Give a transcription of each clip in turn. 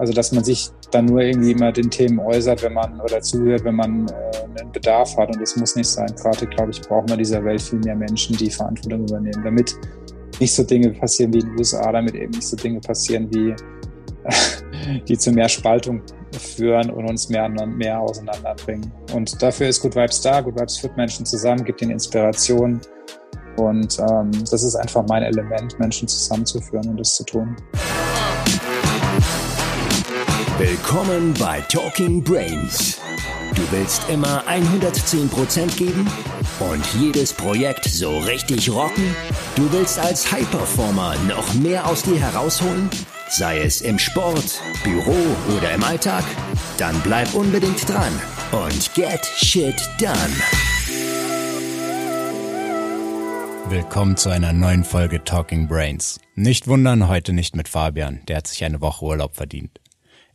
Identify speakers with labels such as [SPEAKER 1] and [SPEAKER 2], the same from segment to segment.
[SPEAKER 1] Also dass man sich dann nur irgendwie immer den Themen äußert, wenn man oder zuhört, wenn man äh, einen Bedarf hat. Und das muss nicht sein. Gerade, glaube ich, brauchen wir in dieser Welt viel mehr Menschen, die Verantwortung übernehmen, damit nicht so Dinge passieren wie in den USA, damit eben nicht so Dinge passieren wie die zu mehr Spaltung führen und uns mehr, mehr auseinanderbringen. Und dafür ist Good Vibes da. Good Vibes führt Menschen zusammen, gibt ihnen Inspiration. Und ähm, das ist einfach mein Element, Menschen zusammenzuführen und das zu tun.
[SPEAKER 2] Willkommen bei Talking Brains. Du willst immer 110% geben und jedes Projekt so richtig rocken? Du willst als High-Performer noch mehr aus dir herausholen? Sei es im Sport, Büro oder im Alltag? Dann bleib unbedingt dran und get shit done.
[SPEAKER 3] Willkommen zu einer neuen Folge Talking Brains. Nicht wundern, heute nicht mit Fabian, der hat sich eine Woche Urlaub verdient.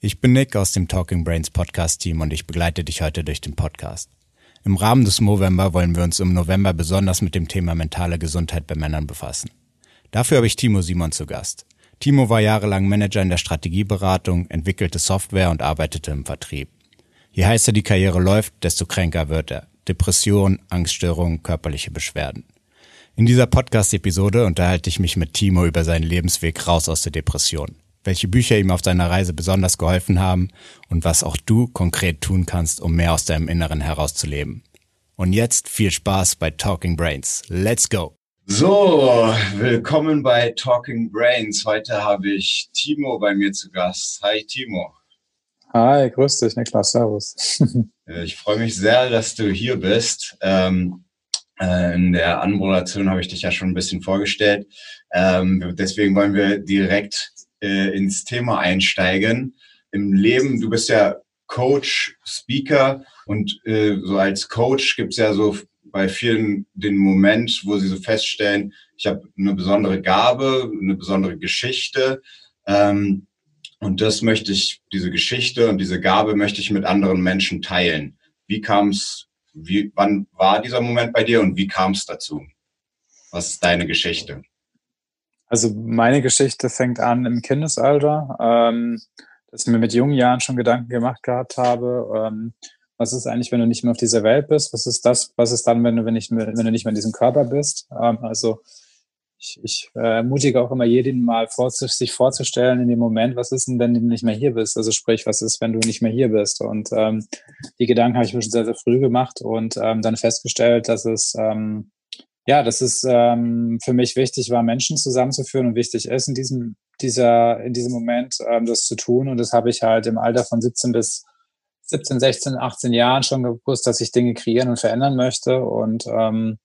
[SPEAKER 3] Ich bin Nick aus dem Talking Brains Podcast Team und ich begleite dich heute durch den Podcast. Im Rahmen des Movember wollen wir uns im November besonders mit dem Thema mentale Gesundheit bei Männern befassen. Dafür habe ich Timo Simon zu Gast. Timo war jahrelang Manager in der Strategieberatung, entwickelte Software und arbeitete im Vertrieb. Je heißer die Karriere läuft, desto kränker wird er. Depression, Angststörungen, körperliche Beschwerden. In dieser Podcast-Episode unterhalte ich mich mit Timo über seinen Lebensweg raus aus der Depression, welche Bücher ihm auf seiner Reise besonders geholfen haben und was auch du konkret tun kannst, um mehr aus deinem Inneren herauszuleben. Und jetzt viel Spaß bei Talking Brains. Let's go!
[SPEAKER 4] So, willkommen bei Talking Brains. Heute habe ich Timo bei mir zu Gast. Hi Timo.
[SPEAKER 1] Hi, grüß dich, Niklas, servus.
[SPEAKER 4] ich freue mich sehr, dass du hier bist. Ähm, äh, in der Anmoderation habe ich dich ja schon ein bisschen vorgestellt. Ähm, deswegen wollen wir direkt äh, ins Thema einsteigen. Im Leben, du bist ja Coach, Speaker und äh, so als Coach gibt es ja so bei vielen den Moment, wo sie so feststellen, ich habe eine besondere Gabe, eine besondere Geschichte. Ähm, und das möchte ich, diese Geschichte und diese Gabe möchte ich mit anderen Menschen teilen. Wie kam es wie, wann war dieser Moment bei dir und wie kam es dazu? Was ist deine Geschichte?
[SPEAKER 1] Also meine Geschichte fängt an im Kindesalter, ähm, dass ich mir mit jungen Jahren schon Gedanken gemacht gehabt habe, ähm, was ist eigentlich, wenn du nicht mehr auf dieser Welt bist? Was ist das? Was ist dann, wenn du, wenn, ich, wenn du nicht mehr in diesem Körper bist? Ähm, also ich, ich äh, ermutige auch immer jeden mal vor, sich vorzustellen in dem Moment, was ist denn, wenn du nicht mehr hier bist? Also sprich, was ist, wenn du nicht mehr hier bist? Und ähm, die Gedanken habe ich mir schon sehr, sehr früh gemacht und ähm, dann festgestellt, dass es ähm, ja, dass es ähm, für mich wichtig war, Menschen zusammenzuführen und wichtig ist in diesem dieser in diesem Moment ähm, das zu tun. Und das habe ich halt im Alter von 17 bis 17, 16, 18 Jahren schon gewusst, dass ich Dinge kreieren und verändern möchte und ähm,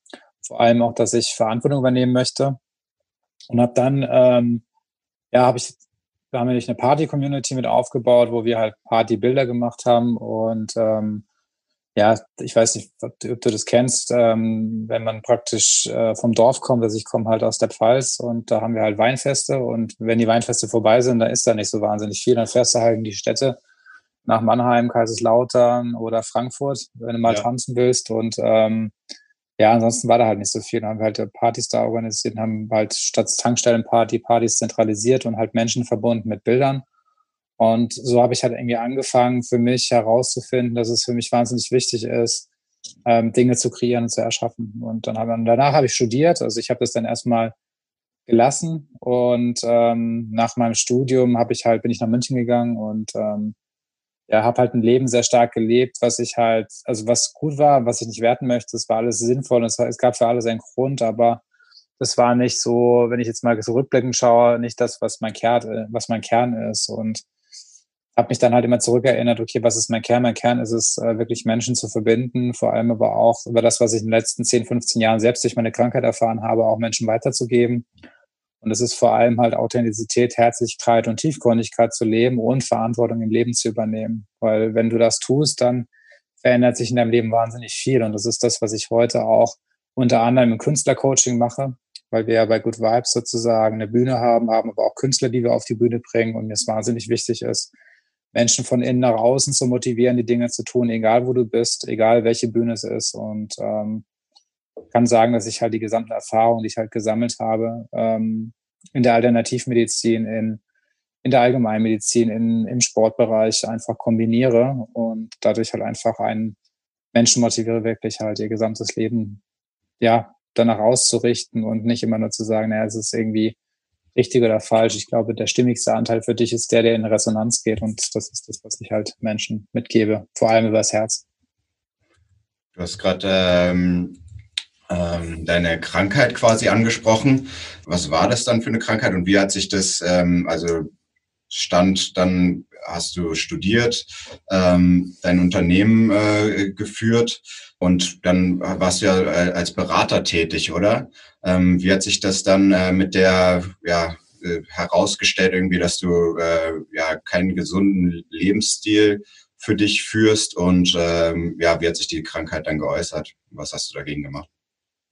[SPEAKER 1] vor allem auch, dass ich Verantwortung übernehmen möchte. Und habe dann, ähm, ja, habe ich, da haben wir eine Party-Community mit aufgebaut, wo wir halt Party-Bilder gemacht haben und ähm, ja, ich weiß nicht, ob du das kennst, ähm, wenn man praktisch äh, vom Dorf kommt, also ich komme halt aus der Pfalz und da haben wir halt Weinfeste und wenn die Weinfeste vorbei sind, dann ist da nicht so wahnsinnig viel, dann fährst du halt in die Städte nach Mannheim, Kaiserslautern oder Frankfurt, wenn du mal ja. tanzen willst und ähm, ja, ansonsten war da halt nicht so viel. Dann haben wir halt Partys da organisiert, haben halt statt Tankstellenparty Partys zentralisiert und halt Menschen verbunden mit Bildern. Und so habe ich halt irgendwie angefangen, für mich herauszufinden, dass es für mich wahnsinnig wichtig ist, ähm, Dinge zu kreieren und zu erschaffen. Und dann habe, danach habe ich studiert. Also ich habe das dann erstmal gelassen und ähm, nach meinem Studium habe ich halt bin ich nach München gegangen und ähm, ja, habe halt ein Leben sehr stark gelebt, was ich halt, also was gut war, was ich nicht werten möchte, es war alles sinnvoll, es, es gab für alles einen Grund, aber das war nicht so, wenn ich jetzt mal zurückblickend schaue, nicht das, was mein Kern, was mein Kern ist und habe mich dann halt immer zurückerinnert, okay, was ist mein Kern? Mein Kern ist es, äh, wirklich Menschen zu verbinden, vor allem aber auch über das, was ich in den letzten 10, 15 Jahren selbst durch meine Krankheit erfahren habe, auch Menschen weiterzugeben. Und es ist vor allem halt Authentizität, Herzlichkeit und Tiefgründigkeit zu leben und Verantwortung im Leben zu übernehmen. Weil wenn du das tust, dann verändert sich in deinem Leben wahnsinnig viel. Und das ist das, was ich heute auch unter anderem im Künstlercoaching mache, weil wir ja bei Good Vibes sozusagen eine Bühne haben, haben aber auch Künstler, die wir auf die Bühne bringen. Und mir es wahnsinnig wichtig ist, Menschen von innen nach außen zu motivieren, die Dinge zu tun, egal wo du bist, egal welche Bühne es ist. Und ähm, kann sagen, dass ich halt die gesamte Erfahrung, die ich halt gesammelt habe, ähm, in der Alternativmedizin, in in der Allgemeinmedizin, in, im Sportbereich einfach kombiniere und dadurch halt einfach einen Menschen motiviere, wirklich halt ihr gesamtes Leben, ja, danach auszurichten und nicht immer nur zu sagen, naja, es ist irgendwie richtig oder falsch. Ich glaube, der stimmigste Anteil für dich ist der, der in Resonanz geht und das ist das, was ich halt Menschen mitgebe, vor allem übers Herz.
[SPEAKER 4] Du hast gerade ähm, ähm, deine Krankheit quasi angesprochen. Was war das dann für eine Krankheit und wie hat sich das, ähm, also stand dann, hast du studiert, ähm, dein Unternehmen äh, geführt und dann warst du ja äh, als Berater tätig, oder? Ähm, wie hat sich das dann äh, mit der, ja, äh, herausgestellt irgendwie, dass du äh, ja keinen gesunden Lebensstil für dich führst und ähm, ja, wie hat sich die Krankheit dann geäußert? Was hast du dagegen gemacht?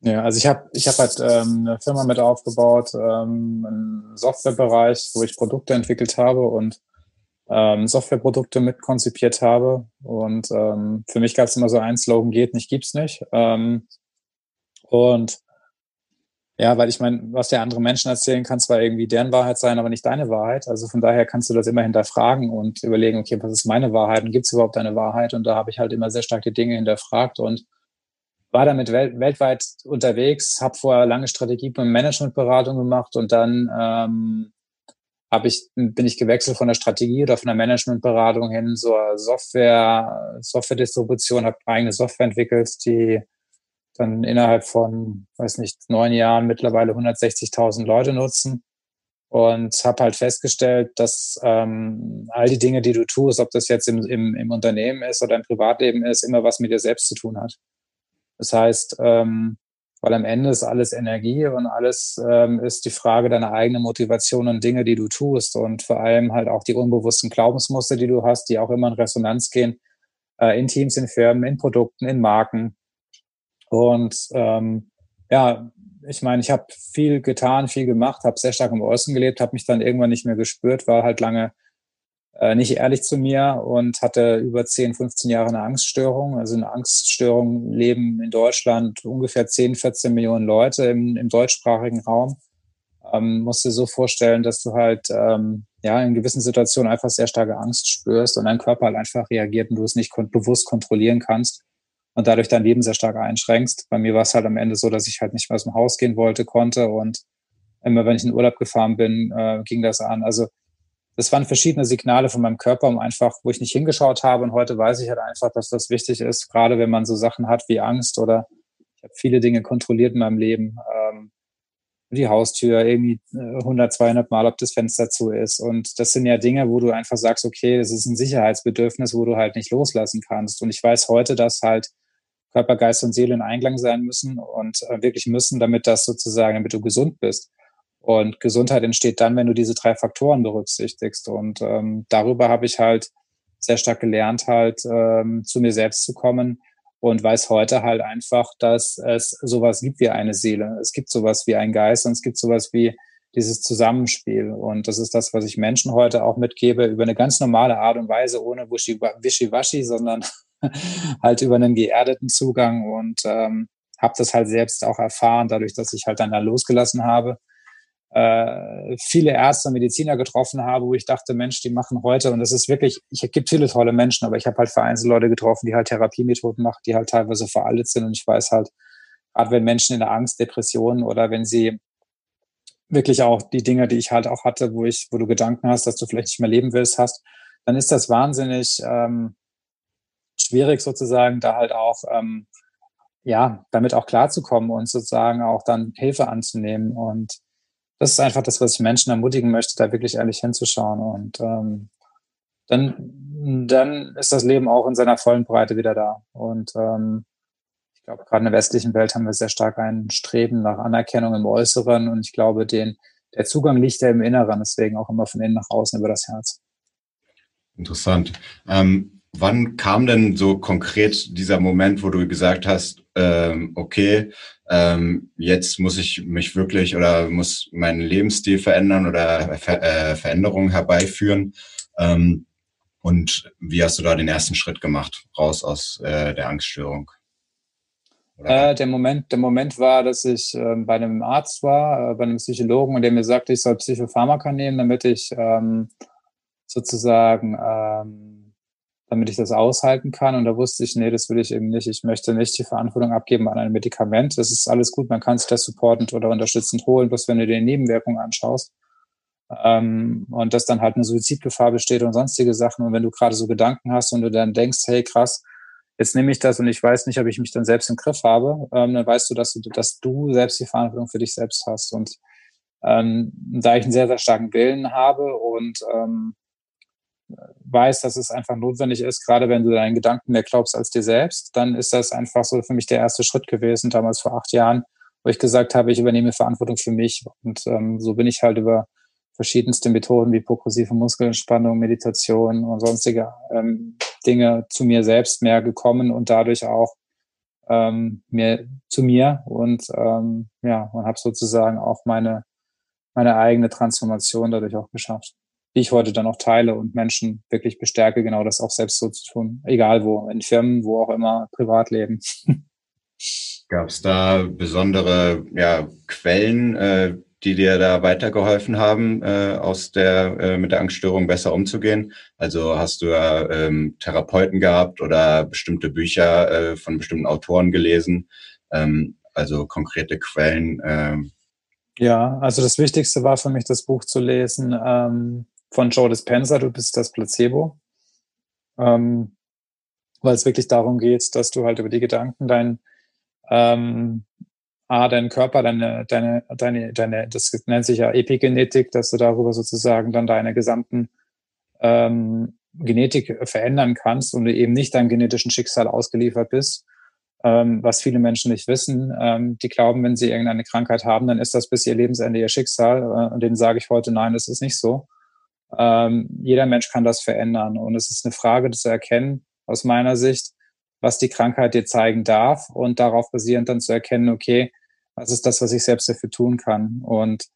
[SPEAKER 1] Ja, also ich habe ich hab halt ähm, eine Firma mit aufgebaut, ähm, einen Softwarebereich, wo ich Produkte entwickelt habe und ähm, Softwareprodukte mit konzipiert habe. Und ähm, für mich gab es immer so ein Slogan, geht nicht, gibt's nicht. Ähm, und ja, weil ich meine, was der andere Menschen erzählen kann, zwar irgendwie deren Wahrheit sein, aber nicht deine Wahrheit. Also von daher kannst du das immer hinterfragen und überlegen, okay, was ist meine Wahrheit und gibt es überhaupt eine Wahrheit? Und da habe ich halt immer sehr stark die Dinge hinterfragt und war damit wel weltweit unterwegs, habe vorher lange Strategie und Managementberatung gemacht und dann ähm, hab ich, bin ich gewechselt von der Strategie oder von der Managementberatung hin zur Software, Software-Distribution, habe eigene Software entwickelt, die dann innerhalb von, weiß nicht, neun Jahren mittlerweile 160.000 Leute nutzen und habe halt festgestellt, dass ähm, all die Dinge, die du tust, ob das jetzt im, im, im Unternehmen ist oder im Privatleben ist, immer was mit dir selbst zu tun hat. Das heißt, ähm, weil am Ende ist alles Energie und alles ähm, ist die Frage deiner eigenen Motivation und Dinge, die du tust und vor allem halt auch die unbewussten Glaubensmuster, die du hast, die auch immer in Resonanz gehen, äh, in Teams, in Firmen, in Produkten, in Marken. Und ähm, ja, ich meine, ich habe viel getan, viel gemacht, habe sehr stark im Äußeren gelebt, habe mich dann irgendwann nicht mehr gespürt, war halt lange äh, nicht ehrlich zu mir und hatte über 10, 15 Jahre eine Angststörung. Also eine Angststörung leben in Deutschland ungefähr 10, 14 Millionen Leute im, im deutschsprachigen Raum. Ähm, musst dir so vorstellen, dass du halt ähm, ja in gewissen Situationen einfach sehr starke Angst spürst und dein Körper halt einfach reagiert und du es nicht kon bewusst kontrollieren kannst und dadurch dein Leben sehr stark einschränkst. Bei mir war es halt am Ende so, dass ich halt nicht mehr aus dem Haus gehen wollte, konnte und immer wenn ich in Urlaub gefahren bin, äh, ging das an. Also das waren verschiedene Signale von meinem Körper, um einfach, wo ich nicht hingeschaut habe. Und heute weiß ich halt einfach, dass das wichtig ist, gerade wenn man so Sachen hat wie Angst oder ich habe viele Dinge kontrolliert in meinem Leben. Ähm, die Haustür irgendwie 100, äh, 200 Mal, ob das Fenster zu ist. Und das sind ja Dinge, wo du einfach sagst, okay, das ist ein Sicherheitsbedürfnis, wo du halt nicht loslassen kannst. Und ich weiß heute, dass halt Körper, Geist und Seele in Einklang sein müssen und äh, wirklich müssen, damit das sozusagen, damit du gesund bist. Und Gesundheit entsteht dann, wenn du diese drei Faktoren berücksichtigst. Und ähm, darüber habe ich halt sehr stark gelernt, halt ähm, zu mir selbst zu kommen und weiß heute halt einfach, dass es sowas gibt wie eine Seele. Es gibt sowas wie ein Geist und es gibt sowas wie dieses Zusammenspiel. Und das ist das, was ich Menschen heute auch mitgebe, über eine ganz normale Art und Weise, ohne Wischiwaschi, sondern halt über einen geerdeten Zugang und ähm, habe das halt selbst auch erfahren, dadurch, dass ich halt dann da losgelassen habe äh, viele Ärzte und Mediziner getroffen habe, wo ich dachte, Mensch, die machen heute, und das ist wirklich, ich gibt viele tolle Menschen, aber ich habe halt vereinzelt Leute getroffen, die halt Therapiemethoden machen, die halt teilweise veraltet sind. Und ich weiß halt, gerade wenn Menschen in der Angst, Depressionen oder wenn sie wirklich auch die Dinge, die ich halt auch hatte, wo ich, wo du Gedanken hast, dass du vielleicht nicht mehr leben willst, hast, dann ist das wahnsinnig ähm, schwierig sozusagen, da halt auch ähm, ja damit auch klarzukommen und sozusagen auch dann Hilfe anzunehmen und das ist einfach das, was ich Menschen ermutigen möchte, da wirklich ehrlich hinzuschauen. Und ähm, dann, dann ist das Leben auch in seiner vollen Breite wieder da. Und ähm, ich glaube, gerade in der westlichen Welt haben wir sehr stark ein Streben nach Anerkennung im Äußeren. Und ich glaube, den, der Zugang liegt ja im Inneren, deswegen auch immer von innen nach außen über das Herz.
[SPEAKER 4] Interessant. Ähm, wann kam denn so konkret dieser Moment, wo du gesagt hast, ähm, okay, ähm, jetzt muss ich mich wirklich oder muss meinen Lebensstil verändern oder Ver äh, Veränderungen herbeiführen. Ähm, und wie hast du da den ersten Schritt gemacht, raus aus äh, der Angststörung?
[SPEAKER 1] Äh, der, Moment, der Moment war, dass ich äh, bei einem Arzt war, äh, bei einem Psychologen, und der mir sagte, ich soll Psychopharmaka nehmen, damit ich ähm, sozusagen, ähm, damit ich das aushalten kann. Und da wusste ich, nee, das will ich eben nicht. Ich möchte nicht die Verantwortung abgeben an ein Medikament. Das ist alles gut, man kann sich das supportend oder unterstützend holen, bloß wenn du dir die Nebenwirkungen anschaust. Ähm, und dass dann halt eine Suizidgefahr besteht und sonstige Sachen. Und wenn du gerade so Gedanken hast und du dann denkst, hey krass, jetzt nehme ich das und ich weiß nicht, ob ich mich dann selbst im Griff habe, ähm, dann weißt du dass, du, dass du selbst die Verantwortung für dich selbst hast. Und ähm, da ich einen sehr, sehr starken Willen habe und ähm, weiß, dass es einfach notwendig ist, gerade wenn du deinen Gedanken mehr glaubst als dir selbst, dann ist das einfach so für mich der erste Schritt gewesen, damals vor acht Jahren, wo ich gesagt habe, ich übernehme Verantwortung für mich. Und ähm, so bin ich halt über verschiedenste Methoden wie progressive Muskelentspannung, Meditation und sonstige ähm, Dinge zu mir selbst mehr gekommen und dadurch auch ähm, mehr zu mir und ähm, ja und habe sozusagen auch meine meine eigene Transformation dadurch auch geschafft, die ich heute dann auch teile und Menschen wirklich bestärke, genau das auch selbst so zu tun, egal wo, in Firmen, wo auch immer, Privatleben.
[SPEAKER 4] Gab es da besondere ja, Quellen, äh, die dir da weitergeholfen haben, äh, aus der äh, mit der Angststörung besser umzugehen? Also hast du ja ähm, Therapeuten gehabt oder bestimmte Bücher äh, von bestimmten Autoren gelesen? Ähm, also konkrete Quellen. Ähm.
[SPEAKER 1] Ja, also das Wichtigste war für mich, das Buch zu lesen ähm, von Joe Dispenza, Du bist das Placebo. Ähm, weil es wirklich darum geht, dass du halt über die Gedanken dein ähm, A, dein Körper, deine, deine, deine, deine, das nennt sich ja Epigenetik, dass du darüber sozusagen dann deine gesamten ähm, Genetik verändern kannst und du eben nicht deinem genetischen Schicksal ausgeliefert bist. Ähm, was viele Menschen nicht wissen. Ähm, die glauben, wenn sie irgendeine Krankheit haben, dann ist das bis ihr Lebensende ihr Schicksal. Äh, und denen sage ich heute, nein, das ist nicht so. Ähm, jeder Mensch kann das verändern. Und es ist eine Frage zu erkennen, aus meiner Sicht, was die Krankheit dir zeigen darf und darauf basierend dann zu erkennen, okay, was ist das, was ich selbst dafür tun kann? Und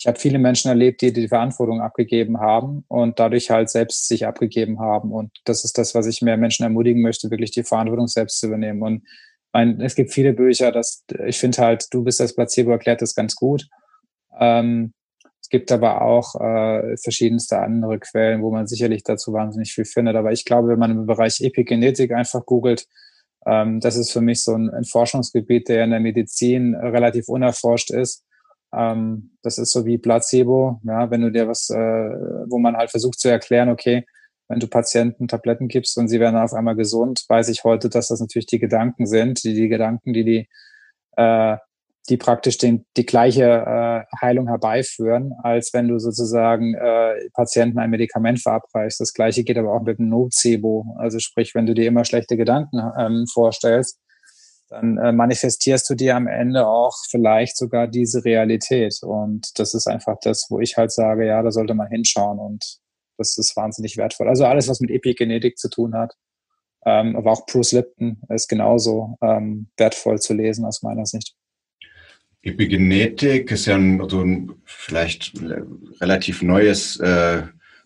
[SPEAKER 1] ich habe viele Menschen erlebt, die die Verantwortung abgegeben haben und dadurch halt selbst sich abgegeben haben. Und das ist das, was ich mehr Menschen ermutigen möchte, wirklich die Verantwortung selbst zu übernehmen. Und mein, es gibt viele Bücher, dass ich finde halt, du bist das Placebo erklärt das ganz gut. Ähm, es gibt aber auch äh, verschiedenste andere Quellen, wo man sicherlich dazu wahnsinnig viel findet. Aber ich glaube, wenn man im Bereich Epigenetik einfach googelt, ähm, das ist für mich so ein, ein, Forschungsgebiet, der in der Medizin relativ unerforscht ist. Ähm, das ist so wie Placebo, ja, wenn du dir was, äh, wo man halt versucht zu erklären, okay, wenn du Patienten Tabletten gibst und sie werden auf einmal gesund, weiß ich heute, dass das natürlich die Gedanken sind, die, die Gedanken, die die äh, die praktisch den, die gleiche äh, Heilung herbeiführen, als wenn du sozusagen äh, Patienten ein Medikament verabreichst. Das gleiche geht aber auch mit dem Nocebo. Also sprich, wenn du dir immer schlechte Gedanken ähm, vorstellst, dann äh, manifestierst du dir am Ende auch vielleicht sogar diese Realität. Und das ist einfach das, wo ich halt sage, ja, da sollte man hinschauen und das ist wahnsinnig wertvoll. Also alles, was mit Epigenetik zu tun hat, ähm, aber auch Bruce Lipton ist genauso ähm, wertvoll zu lesen aus meiner Sicht.
[SPEAKER 4] Epigenetik ist ja ein, so ein vielleicht relativ neues äh,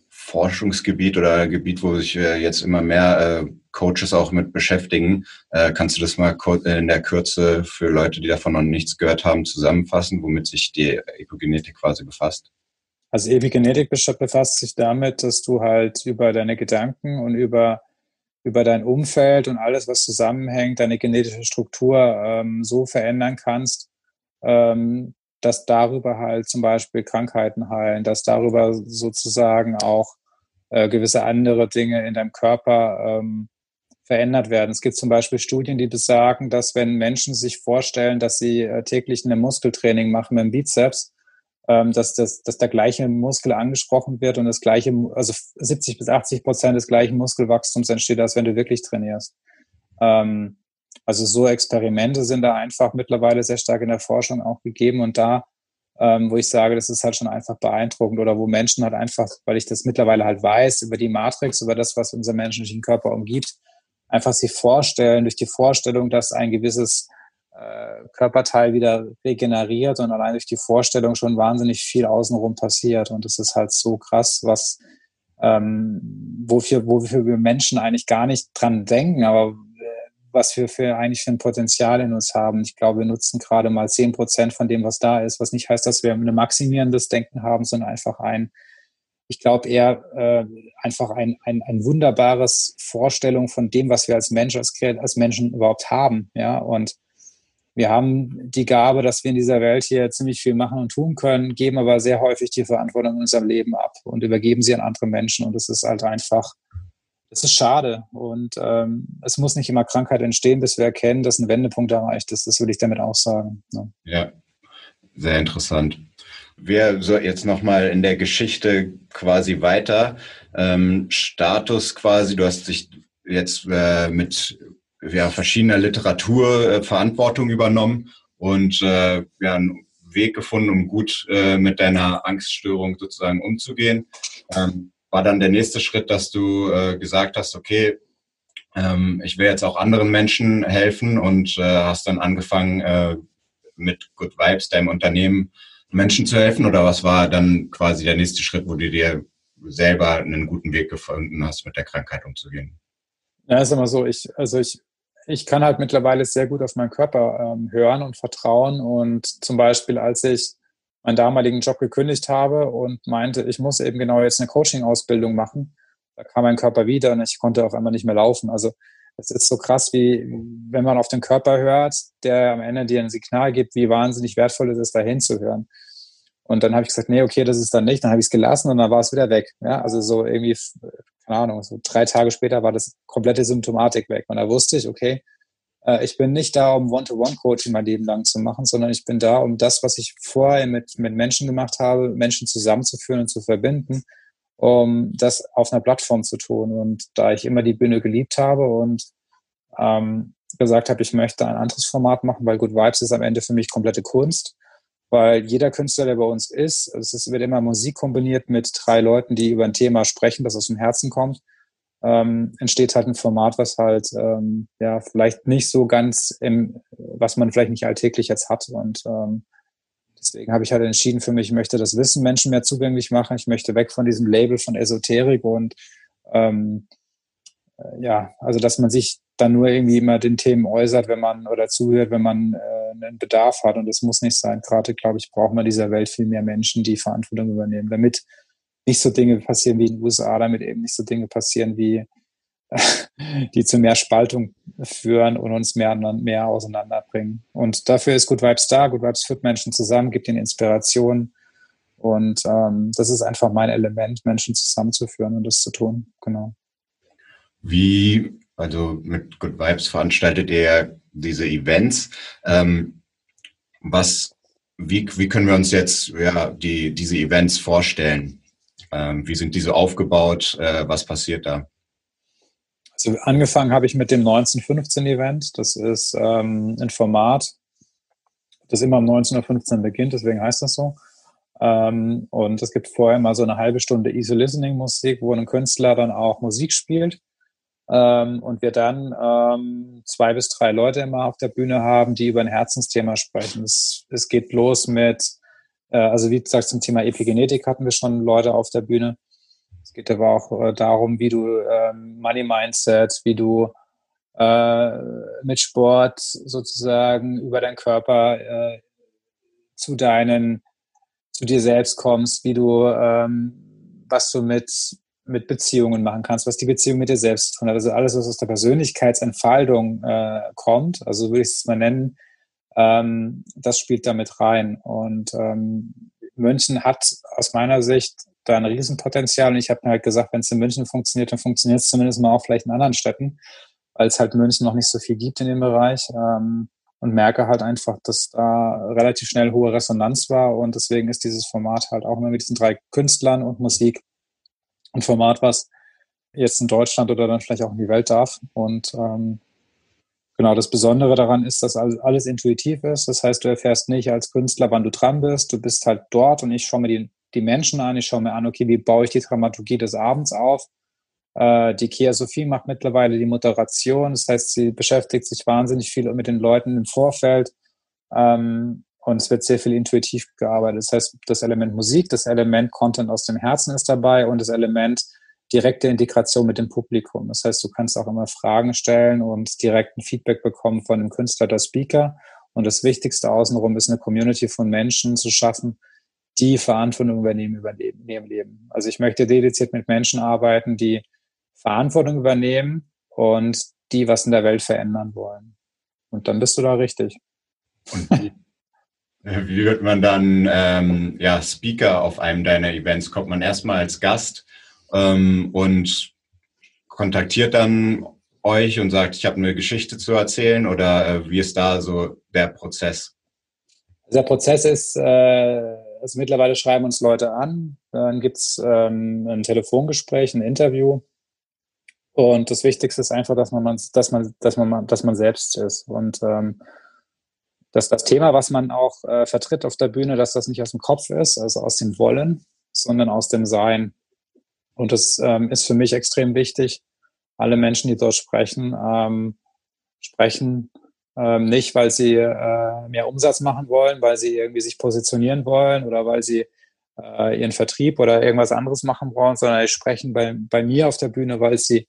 [SPEAKER 4] Forschungsgebiet oder Gebiet, wo sich äh, jetzt immer mehr äh, Coaches auch mit beschäftigen. Äh, kannst du das mal in der Kürze für Leute, die davon noch nichts gehört haben, zusammenfassen, womit sich die Epigenetik quasi befasst?
[SPEAKER 1] Also Epigenetik befasst sich damit, dass du halt über deine Gedanken und über über dein Umfeld und alles, was zusammenhängt, deine genetische Struktur ähm, so verändern kannst, ähm, dass darüber halt zum Beispiel Krankheiten heilen, dass darüber sozusagen auch äh, gewisse andere Dinge in deinem Körper ähm, verändert werden. Es gibt zum Beispiel Studien, die besagen, dass wenn Menschen sich vorstellen, dass sie äh, täglich ein Muskeltraining machen mit dem Bizeps, ähm, dass, das, dass der gleiche Muskel angesprochen wird und das gleiche, also 70 bis 80 Prozent des gleichen Muskelwachstums entsteht, als wenn du wirklich trainierst. Ähm, also so Experimente sind da einfach mittlerweile sehr stark in der Forschung auch gegeben und da, ähm, wo ich sage, das ist halt schon einfach beeindruckend oder wo Menschen halt einfach, weil ich das mittlerweile halt weiß, über die Matrix, über das, was unser menschlichen Körper umgibt, einfach sich vorstellen, durch die Vorstellung, dass ein gewisses äh, Körperteil wieder regeneriert und allein durch die Vorstellung schon wahnsinnig viel außenrum passiert. Und das ist halt so krass, was ähm, wofür, wofür wir Menschen eigentlich gar nicht dran denken, aber was wir für eigentlich für ein Potenzial in uns haben. Ich glaube, wir nutzen gerade mal zehn Prozent von dem, was da ist, was nicht heißt, dass wir ein maximierendes Denken haben, sondern einfach ein, ich glaube eher äh, einfach ein, ein, ein wunderbares Vorstellung von dem, was wir als Mensch, als, als Menschen überhaupt haben. Ja, und wir haben die Gabe, dass wir in dieser Welt hier ziemlich viel machen und tun können, geben aber sehr häufig die Verantwortung in unserem Leben ab und übergeben sie an andere Menschen. Und es ist halt einfach, es ist schade. Und ähm, es muss nicht immer Krankheit entstehen, bis wir erkennen, dass ein Wendepunkt erreicht ist. Das würde ich damit auch sagen.
[SPEAKER 4] Ne? Ja, sehr interessant. Wir so jetzt nochmal in der Geschichte quasi weiter. Ähm, Status quasi, du hast dich jetzt äh, mit ja, verschiedener Literatur äh, Verantwortung übernommen und äh, ja, einen Weg gefunden, um gut äh, mit deiner Angststörung sozusagen umzugehen. Ähm, war dann der nächste Schritt, dass du äh, gesagt hast, okay, ähm, ich will jetzt auch anderen Menschen helfen und äh, hast dann angefangen äh, mit Good Vibes, deinem Unternehmen, Menschen zu helfen? Oder was war dann quasi der nächste Schritt, wo du dir selber einen guten Weg gefunden hast, mit der Krankheit umzugehen?
[SPEAKER 1] Ja, ist immer so, ich, also ich ich kann halt mittlerweile sehr gut auf meinen Körper ähm, hören und vertrauen. Und zum Beispiel, als ich meinen damaligen Job gekündigt habe und meinte, ich muss eben genau jetzt eine Coaching-Ausbildung machen, da kam mein Körper wieder und ich konnte auf einmal nicht mehr laufen. Also es ist so krass, wie wenn man auf den Körper hört, der am Ende dir ein Signal gibt, wie wahnsinnig wertvoll es ist, da hinzuhören. Und dann habe ich gesagt, nee, okay, das ist dann nicht. Dann habe ich es gelassen und dann war es wieder weg. Ja, also so irgendwie keine Ahnung, so drei Tage später war das komplette Symptomatik weg. Und da wusste ich, okay, ich bin nicht da, um One-to-One-Coaching mein Leben lang zu machen, sondern ich bin da, um das, was ich vorher mit, mit Menschen gemacht habe, Menschen zusammenzuführen und zu verbinden, um das auf einer Plattform zu tun. Und da ich immer die Bühne geliebt habe und ähm, gesagt habe, ich möchte ein anderes Format machen, weil Good Vibes ist am Ende für mich komplette Kunst weil jeder Künstler, der bei uns ist, es wird immer Musik kombiniert mit drei Leuten, die über ein Thema sprechen, das aus dem Herzen kommt, ähm, entsteht halt ein Format, was halt ähm, ja vielleicht nicht so ganz im, was man vielleicht nicht alltäglich jetzt hat und ähm, deswegen habe ich halt entschieden für mich, ich möchte das Wissen Menschen mehr zugänglich machen, ich möchte weg von diesem Label von Esoterik und ähm, äh, ja, also dass man sich dann nur irgendwie immer den Themen äußert, wenn man oder zuhört, wenn man äh, einen Bedarf hat. Und das muss nicht sein. Gerade, glaube ich, brauchen wir dieser Welt viel mehr Menschen, die Verantwortung übernehmen, damit nicht so Dinge passieren wie in den USA, damit eben nicht so Dinge passieren wie die zu mehr Spaltung führen und uns mehr, mehr auseinanderbringen. Und dafür ist Good Vibes da. Good Vibes führt Menschen zusammen, gibt ihnen Inspiration. Und ähm, das ist einfach mein Element, Menschen zusammenzuführen und das zu tun. Genau.
[SPEAKER 4] Wie also mit Good Vibes veranstaltet ihr diese Events. Ähm, was, wie, wie können wir uns jetzt ja, die, diese Events vorstellen? Ähm, wie sind diese aufgebaut? Äh, was passiert da?
[SPEAKER 1] Also angefangen habe ich mit dem 1915-Event. Das ist ähm, ein Format, das immer um 19.15 Uhr beginnt, deswegen heißt das so. Ähm, und es gibt vorher mal so eine halbe Stunde Easy Listening Musik, wo ein Künstler dann auch Musik spielt ähm, und wir dann ähm, zwei bis drei Leute immer auf der Bühne haben, die über ein Herzensthema sprechen. Es, es geht los mit, also wie gesagt, zum Thema Epigenetik hatten wir schon Leute auf der Bühne. Es geht aber auch äh, darum, wie du äh, Money Mindset, wie du äh, mit Sport sozusagen über deinen Körper äh, zu deinen, zu dir selbst kommst, wie du, ähm, was du mit mit Beziehungen machen kannst, was die Beziehung mit dir selbst tun hat. Also alles, was aus der Persönlichkeitsentfaltung äh, kommt, also würde ich es mal nennen, ähm, das spielt damit rein. Und ähm, München hat aus meiner Sicht da ein Riesenpotenzial. Und ich habe mir halt gesagt, wenn es in München funktioniert, dann funktioniert es zumindest mal auch vielleicht in anderen Städten, weil es halt München noch nicht so viel gibt in dem Bereich. Ähm, und merke halt einfach, dass da relativ schnell hohe Resonanz war. Und deswegen ist dieses Format halt auch immer mit diesen drei Künstlern und Musik ein Format, was jetzt in Deutschland oder dann vielleicht auch in die Welt darf. Und ähm, genau, das Besondere daran ist, dass alles intuitiv ist. Das heißt, du erfährst nicht als Künstler, wann du dran bist. Du bist halt dort und ich schaue mir die, die Menschen an. Ich schaue mir an, okay, wie baue ich die Dramaturgie des Abends auf? Äh, die Kia Sophie macht mittlerweile die Moderation. Das heißt, sie beschäftigt sich wahnsinnig viel mit den Leuten im Vorfeld. Ähm, und es wird sehr viel intuitiv gearbeitet. Das heißt, das Element Musik, das Element Content aus dem Herzen ist dabei und das Element direkte Integration mit dem Publikum. Das heißt, du kannst auch immer Fragen stellen und direkten Feedback bekommen von dem Künstler oder Speaker. Und das Wichtigste außenrum ist eine Community von Menschen zu schaffen, die Verantwortung übernehmen über ihrem Leben. Also ich möchte dediziert mit Menschen arbeiten, die Verantwortung übernehmen und die was in der Welt verändern wollen. Und dann bist du da richtig.
[SPEAKER 4] Und wie, wie wird man dann ähm, ja, Speaker auf einem deiner Events? Kommt man erstmal als Gast ähm, und kontaktiert dann euch und sagt, ich habe eine Geschichte zu erzählen oder äh, wie ist da so der Prozess?
[SPEAKER 1] Der Prozess ist, äh, also mittlerweile schreiben uns Leute an, dann gibt's ähm, ein Telefongespräch, ein Interview und das Wichtigste ist einfach, dass man, dass man, dass man, dass man selbst ist und ähm, dass das Thema, was man auch äh, vertritt auf der Bühne, dass das nicht aus dem Kopf ist, also aus dem Wollen, sondern aus dem Sein. Und das ähm, ist für mich extrem wichtig. Alle Menschen, die dort sprechen, ähm, sprechen ähm, nicht, weil sie äh, mehr Umsatz machen wollen, weil sie irgendwie sich positionieren wollen oder weil sie äh, ihren Vertrieb oder irgendwas anderes machen wollen, sondern sie sprechen bei, bei mir auf der Bühne, weil sie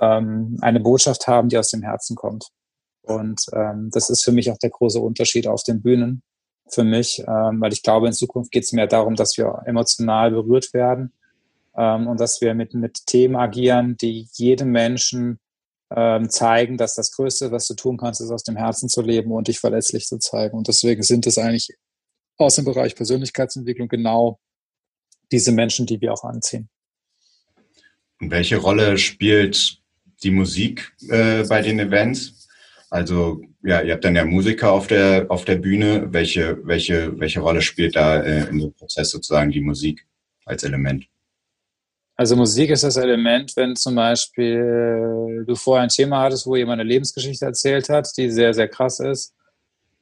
[SPEAKER 1] ähm, eine Botschaft haben, die aus dem Herzen kommt. Und ähm, das ist für mich auch der große Unterschied auf den Bühnen für mich, ähm, weil ich glaube, in Zukunft geht es mehr darum, dass wir emotional berührt werden ähm, und dass wir mit, mit Themen agieren, die jedem Menschen ähm, zeigen, dass das Größte, was du tun kannst, ist aus dem Herzen zu leben und dich verletzlich zu zeigen. Und deswegen sind es eigentlich aus dem Bereich Persönlichkeitsentwicklung genau diese Menschen, die wir auch anziehen.
[SPEAKER 4] Und welche Rolle spielt die Musik äh, bei den Events? Also ja, ihr habt dann ja Musiker auf der auf der Bühne. Welche welche welche Rolle spielt da äh, in dem Prozess sozusagen die Musik als Element?
[SPEAKER 1] Also Musik ist das Element, wenn zum Beispiel du vorher ein Thema hattest, wo jemand eine Lebensgeschichte erzählt hat, die sehr, sehr krass ist.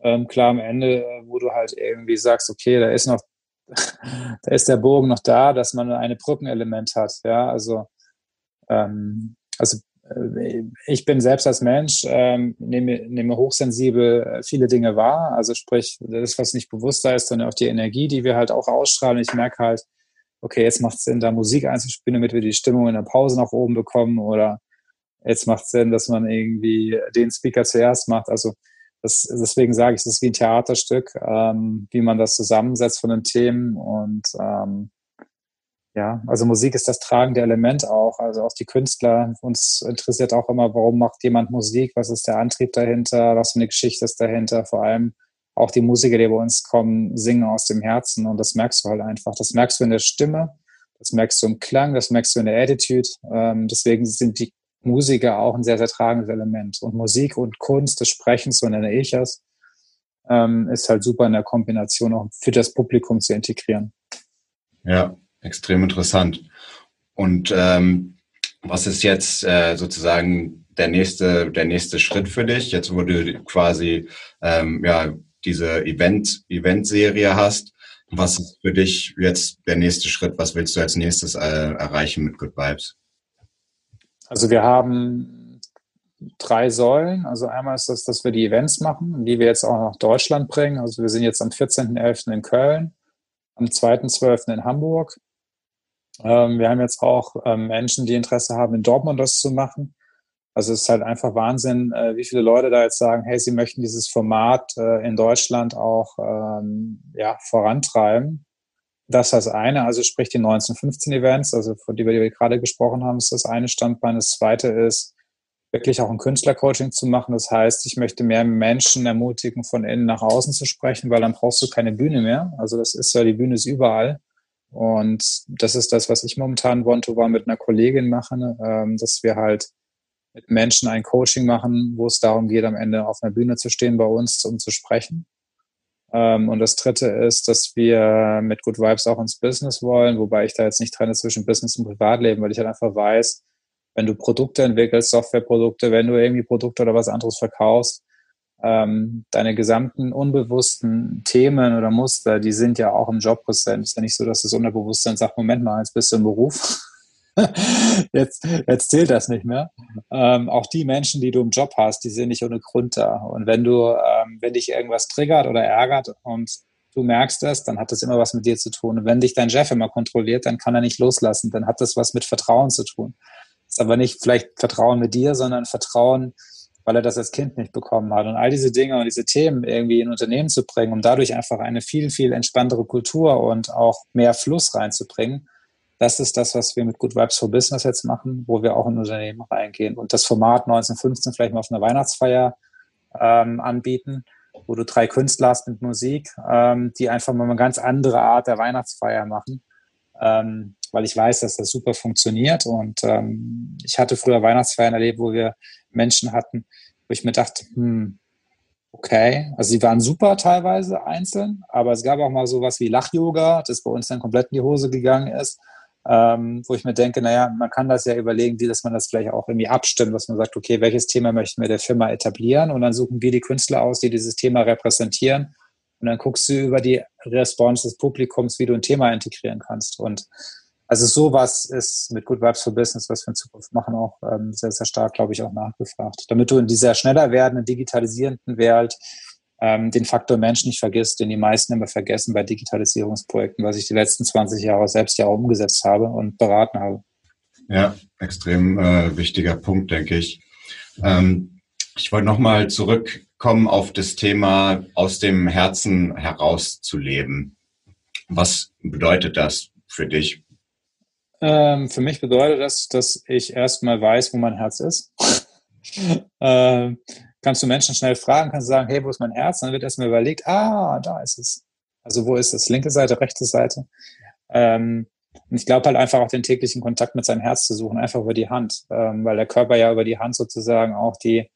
[SPEAKER 1] Ähm, klar, am Ende, wo du halt irgendwie sagst, okay, da ist noch, da ist der Bogen noch da, dass man eine Brückenelement hat. Ja, also, ähm, also äh, ich bin selbst als Mensch, ähm, nehme, nehme hochsensibel viele Dinge wahr. Also sprich, das, was nicht bewusst da ist, sondern auch die Energie, die wir halt auch ausstrahlen. Ich merke halt, okay, jetzt macht es Sinn, da Musik einzuspielen, damit wir die Stimmung in der Pause nach oben bekommen oder jetzt macht es Sinn, dass man irgendwie den Speaker zuerst macht. Also das, deswegen sage ich, es ist wie ein Theaterstück, ähm, wie man das zusammensetzt von den Themen und ähm, ja, also Musik ist das tragende Element auch, also auch die Künstler. Uns interessiert auch immer, warum macht jemand Musik, was ist der Antrieb dahinter, was für eine Geschichte ist dahinter, vor allem auch die Musiker, die bei uns kommen, singen aus dem Herzen und das merkst du halt einfach. Das merkst du in der Stimme, das merkst du im Klang, das merkst du in der Attitude. Ähm, deswegen sind die Musiker auch ein sehr, sehr tragendes Element. Und Musik und Kunst des Sprechens, so nenne ich es, ähm, ist halt super in der Kombination auch für das Publikum zu integrieren.
[SPEAKER 4] Ja, extrem interessant. Und ähm, was ist jetzt äh, sozusagen der nächste, der nächste Schritt für dich? Jetzt, wo du quasi ähm, ja, diese Event, Event-Serie hast. Was ist für dich jetzt der nächste Schritt? Was willst du als nächstes äh, erreichen mit Good Vibes?
[SPEAKER 1] Also wir haben drei Säulen. Also einmal ist das, dass wir die Events machen, die wir jetzt auch nach Deutschland bringen. Also wir sind jetzt am 14.11. in Köln, am 2.12. in Hamburg. Ähm, wir haben jetzt auch ähm, Menschen, die Interesse haben, in Dortmund das zu machen. Also es ist halt einfach Wahnsinn, äh, wie viele Leute da jetzt sagen, hey, sie möchten dieses Format äh, in Deutschland auch ähm, ja, vorantreiben. Das ist das eine, also sprich die 1915 Events, also von die wir gerade gesprochen haben, ist das eine Standbein. Das zweite ist, wirklich auch ein Künstlercoaching zu machen. Das heißt, ich möchte mehr Menschen ermutigen, von innen nach außen zu sprechen, weil dann brauchst du keine Bühne mehr. Also das ist ja, die Bühne ist überall. Und das ist das, was ich momentan One-to-One mit einer Kollegin mache, ähm, dass wir halt mit Menschen ein Coaching machen, wo es darum geht, am Ende auf einer Bühne zu stehen bei uns, um zu sprechen. Ähm, und das dritte ist, dass wir mit Good Vibes auch ins Business wollen, wobei ich da jetzt nicht trenne zwischen Business und Privatleben, weil ich halt einfach weiß, wenn du Produkte entwickelst, Softwareprodukte, wenn du irgendwie Produkte oder was anderes verkaufst, ähm, deine gesamten unbewussten Themen oder Muster, die sind ja auch im Job präsent. Ist ja nicht so, dass das Unterbewusstsein sagt, Moment mal, jetzt bist du im Beruf. jetzt, jetzt zählt das nicht mehr. Ähm, auch die Menschen, die du im Job hast, die sind nicht ohne Grund da. Und wenn du, ähm, wenn dich irgendwas triggert oder ärgert und du merkst das, dann hat das immer was mit dir zu tun. Und wenn dich dein Chef immer kontrolliert, dann kann er nicht loslassen. Dann hat das was mit Vertrauen zu tun. Das ist aber nicht vielleicht Vertrauen mit dir, sondern Vertrauen, weil er das als Kind nicht bekommen hat. Und all diese Dinge und diese Themen irgendwie in Unternehmen zu bringen, um dadurch einfach eine viel, viel entspanntere Kultur und auch mehr Fluss reinzubringen, das ist das, was wir mit Good Vibes for Business jetzt machen, wo wir auch in Unternehmen reingehen und das Format 1915 vielleicht mal auf einer Weihnachtsfeier ähm, anbieten wo du drei Künstler hast mit Musik, ähm, die einfach mal eine ganz andere Art der Weihnachtsfeier machen. Ähm, weil ich weiß, dass das super funktioniert. Und ähm, ich hatte früher Weihnachtsfeiern erlebt, wo wir Menschen hatten, wo ich mir dachte, hm, okay, also sie waren super teilweise einzeln, aber es gab auch mal sowas wie Lach-Yoga, das bei uns dann komplett in die Hose gegangen ist ähm, wo ich mir denke, naja, man kann das ja überlegen, wie dass man das vielleicht auch irgendwie abstimmt, dass man sagt, okay, welches Thema möchten wir der Firma etablieren? Und dann suchen wir die Künstler aus, die dieses Thema repräsentieren. Und dann guckst du über die Response des Publikums, wie du ein Thema integrieren kannst. Und also sowas ist mit Good Vibes for Business, was wir in Zukunft machen, auch ähm, sehr, sehr stark, glaube ich, auch nachgefragt. Damit du in dieser schneller werdenden, digitalisierenden Welt den Faktor Mensch nicht vergisst, den die meisten immer vergessen bei Digitalisierungsprojekten, was ich die letzten 20 Jahre selbst ja auch umgesetzt habe und beraten habe.
[SPEAKER 4] Ja, extrem äh, wichtiger Punkt, denke ich. Ähm, ich wollte nochmal zurückkommen auf das Thema aus dem Herzen heraus zu leben. Was bedeutet das für dich?
[SPEAKER 1] Ähm, für mich bedeutet das, dass ich erstmal weiß, wo mein Herz ist. ähm, kannst du Menschen schnell fragen, kannst du sagen, hey, wo ist mein Herz? Dann wird erstmal überlegt, ah, da ist es. Also wo ist es? Linke Seite, rechte Seite. Ähm, und ich glaube halt einfach auch den täglichen Kontakt mit seinem Herz zu suchen, einfach über die Hand, ähm, weil der Körper ja über die Hand sozusagen auch die,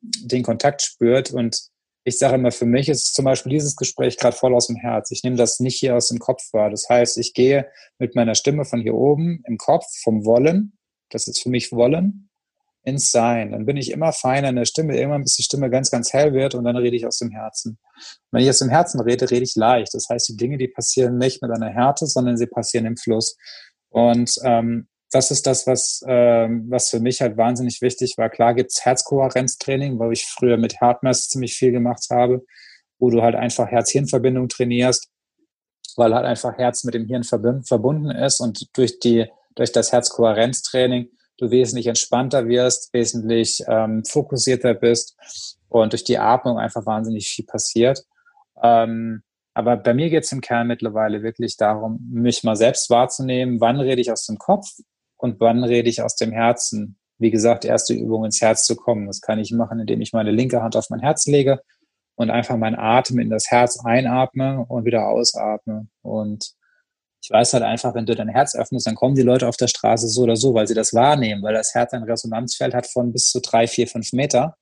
[SPEAKER 1] den Kontakt spürt. Und ich sage immer, für mich ist zum Beispiel dieses Gespräch gerade voll aus dem Herz. Ich nehme das nicht hier aus dem Kopf wahr. Das heißt, ich gehe mit meiner Stimme von hier oben im Kopf vom Wollen, das ist für mich Wollen, ins Sein. Dann bin ich immer feiner in der Stimme, irgendwann bis die Stimme ganz, ganz hell wird und dann rede ich aus dem Herzen. Und wenn ich aus dem Herzen rede, rede ich leicht. Das heißt, die Dinge, die passieren nicht mit einer Härte, sondern sie passieren im Fluss. Und ähm, das ist das, was, ähm, was für mich halt wahnsinnig wichtig war. Klar gibt's Herzkohärenztraining, weil ich früher mit Heartmass ziemlich viel gemacht habe, wo du halt einfach Herz-Hirn-Verbindung trainierst, weil halt einfach Herz mit dem Hirn verbunden ist und durch die durch das Herzkohärenztraining du wesentlich entspannter wirst, wesentlich ähm, fokussierter bist und durch die Atmung einfach wahnsinnig viel passiert. Ähm, aber bei mir geht es im Kern mittlerweile wirklich darum, mich mal selbst wahrzunehmen, wann rede ich aus dem Kopf und wann rede ich aus dem Herzen. Wie gesagt, erste Übung ins Herz zu kommen. Das kann ich machen, indem ich meine linke Hand auf mein Herz lege und einfach meinen Atem in das Herz einatme und wieder ausatme. Und ich weiß halt einfach, wenn du dein Herz öffnest, dann kommen die Leute auf der Straße so oder so, weil sie das wahrnehmen, weil das Herz ein Resonanzfeld hat von bis zu drei, vier, fünf Meter.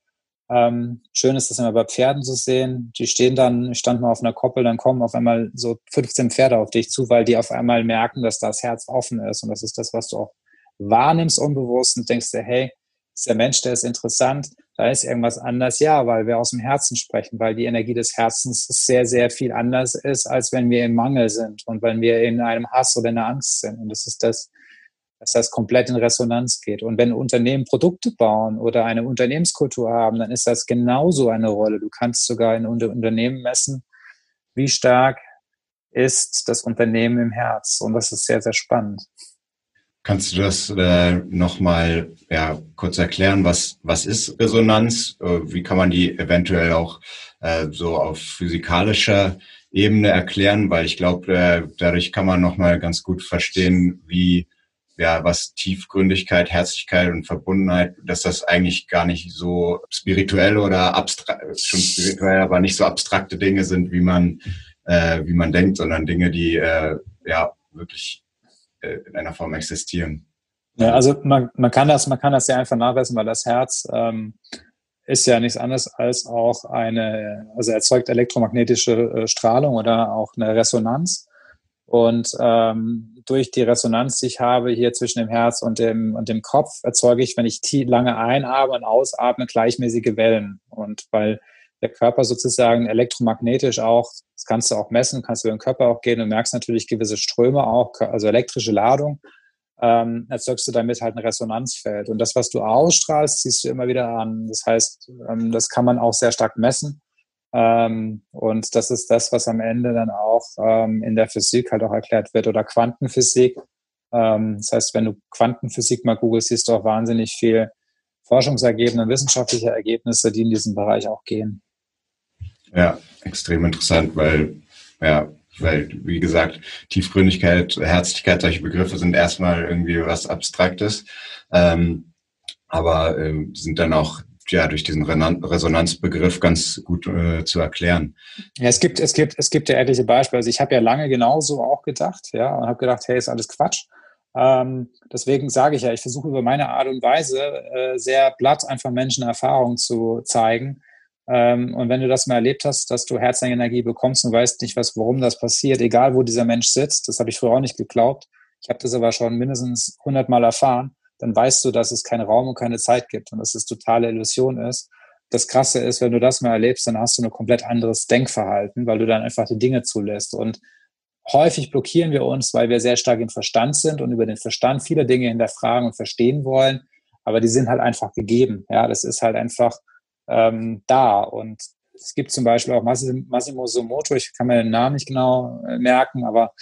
[SPEAKER 1] Ähm, schön ist das immer bei Pferden zu sehen. Die stehen dann, ich stand mal auf einer Koppel, dann kommen auf einmal so 15 Pferde auf dich zu, weil die auf einmal merken, dass das Herz offen ist. Und das ist das, was du auch wahrnimmst unbewusst und denkst dir, hey, ist der Mensch, der ist interessant, da ist irgendwas anders. Ja, weil wir aus dem Herzen sprechen, weil die Energie des Herzens sehr, sehr viel anders ist, als wenn wir im Mangel sind und wenn wir in einem Hass oder in einer Angst sind. Und das ist das, dass das komplett in Resonanz geht. Und wenn Unternehmen Produkte bauen oder eine Unternehmenskultur haben, dann ist das genauso eine Rolle. Du kannst sogar in Unternehmen messen, wie stark ist das Unternehmen im Herz. Und das ist sehr, sehr spannend.
[SPEAKER 4] Kannst du das äh, nochmal ja, kurz erklären? Was, was ist Resonanz? Äh, wie kann man die eventuell auch äh, so auf physikalischer Ebene erklären? Weil ich glaube, äh, dadurch kann man nochmal ganz gut verstehen, wie ja, was Tiefgründigkeit, Herzlichkeit und Verbundenheit, dass das eigentlich gar nicht so spirituell oder abstrakt, schon spirituell, aber nicht so abstrakte Dinge sind, wie man, äh, wie man denkt, sondern Dinge, die äh, ja wirklich in einer Form existieren.
[SPEAKER 1] Ja, also man, man kann das, man kann das ja einfach nachweisen, weil das Herz ähm, ist ja nichts anderes als auch eine, also erzeugt elektromagnetische äh, Strahlung oder auch eine Resonanz. Und ähm, durch die Resonanz, die ich habe hier zwischen dem Herz und dem, und dem Kopf, erzeuge ich, wenn ich lange einatme und ausatme, gleichmäßige Wellen. Und weil der Körper sozusagen elektromagnetisch auch, das kannst du auch messen, kannst du über den Körper auch gehen und merkst natürlich gewisse Ströme auch, also elektrische Ladung, ähm, erzeugst du damit halt ein Resonanzfeld. Und das, was du ausstrahlst, ziehst du immer wieder an. Das heißt, ähm, das kann man auch sehr stark messen. Ähm, und das ist das, was am Ende dann auch ähm, in der Physik halt auch erklärt wird oder Quantenphysik. Ähm, das heißt, wenn du Quantenphysik mal googelst, siehst du auch wahnsinnig viel Forschungsergebnisse, wissenschaftliche Ergebnisse, die in diesem Bereich auch gehen.
[SPEAKER 4] Ja, extrem interessant, weil, ja, weil, wie gesagt, Tiefgründigkeit, Herzlichkeit, solche Begriffe sind erstmal irgendwie was Abstraktes, ähm, aber äh, sind dann auch ja durch diesen Resonanzbegriff ganz gut äh, zu erklären.
[SPEAKER 1] Ja, es gibt es gibt es gibt ja etliche Beispiele. Also ich habe ja lange genauso auch gedacht, ja, und habe gedacht, hey, ist alles Quatsch. Ähm, deswegen sage ich ja, ich versuche über meine Art und Weise äh, sehr blatt einfach Menschen Erfahrungen zu zeigen. Ähm, und wenn du das mal erlebt hast, dass du Herzenergie bekommst und weißt nicht, was, warum das passiert, egal wo dieser Mensch sitzt, das habe ich früher auch nicht geglaubt. Ich habe das aber schon mindestens hundertmal erfahren dann weißt du, dass es keinen Raum und keine Zeit gibt und dass es totale Illusion ist. Das Krasse ist, wenn du das mal erlebst, dann hast du ein komplett anderes Denkverhalten, weil du dann einfach die Dinge zulässt. Und häufig blockieren wir uns, weil wir sehr stark im Verstand sind und über den Verstand viele Dinge hinterfragen und verstehen wollen. Aber die sind halt einfach gegeben. Ja, das ist halt einfach ähm, da. Und es gibt zum Beispiel auch Massimo Somoto, ich kann mir den Namen nicht genau äh, merken, aber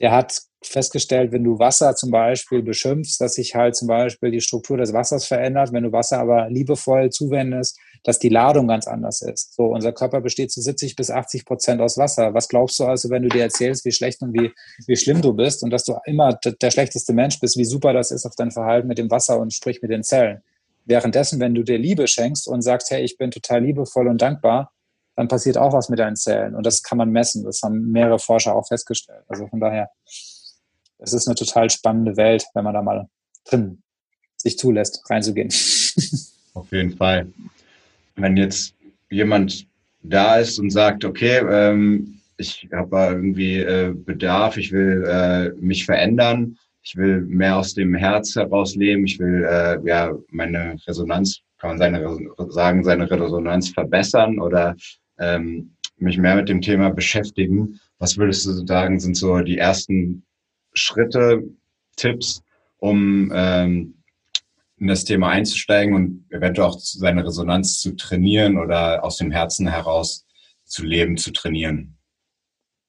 [SPEAKER 1] der hat festgestellt, wenn du Wasser zum Beispiel beschimpfst, dass sich halt zum Beispiel die Struktur des Wassers verändert. Wenn du Wasser aber liebevoll zuwendest, dass die Ladung ganz anders ist. So, unser Körper besteht zu 70 bis 80 Prozent aus Wasser. Was glaubst du also, wenn du dir erzählst, wie schlecht und wie, wie schlimm du bist und dass du immer der schlechteste Mensch bist, wie super das ist auf dein Verhalten mit dem Wasser und sprich mit den Zellen? Währenddessen, wenn du dir Liebe schenkst und sagst, hey, ich bin total liebevoll und dankbar, dann passiert auch was mit deinen Zellen. Und das kann man messen. Das haben mehrere Forscher auch festgestellt. Also von daher, es ist eine total spannende Welt, wenn man da mal drin sich zulässt, reinzugehen.
[SPEAKER 4] Auf jeden Fall. Wenn jetzt jemand da ist und sagt, okay, ähm, ich habe irgendwie äh, Bedarf, ich will äh, mich verändern, ich will mehr aus dem Herz heraus leben, ich will äh, ja meine Resonanz, kann man seine sagen, seine Resonanz verbessern oder ähm, mich mehr mit dem Thema beschäftigen. Was würdest du sagen, sind so die ersten Schritte, Tipps, um ähm, in das Thema einzusteigen und eventuell auch seine Resonanz zu trainieren oder aus dem Herzen heraus zu leben, zu trainieren?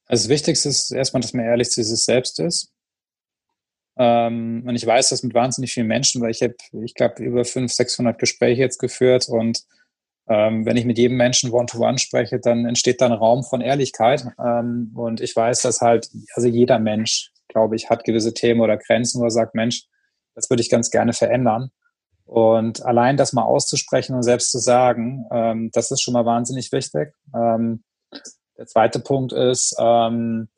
[SPEAKER 1] Also das Wichtigste ist erstmal, dass man ehrlich zu sich selbst ist. Ähm, und ich weiß das mit wahnsinnig vielen Menschen, weil ich habe, ich glaube, über 500, 600 Gespräche jetzt geführt und ähm, wenn ich mit jedem Menschen One-to-One -one spreche, dann entsteht da ein Raum von Ehrlichkeit. Ähm, und ich weiß, dass halt, also jeder Mensch glaube ich, hat gewisse Themen oder Grenzen, wo er sagt, Mensch, das würde ich ganz gerne verändern. Und allein das mal auszusprechen und selbst zu sagen, ähm, das ist schon mal wahnsinnig wichtig. Ähm, der zweite Punkt ist, ähm,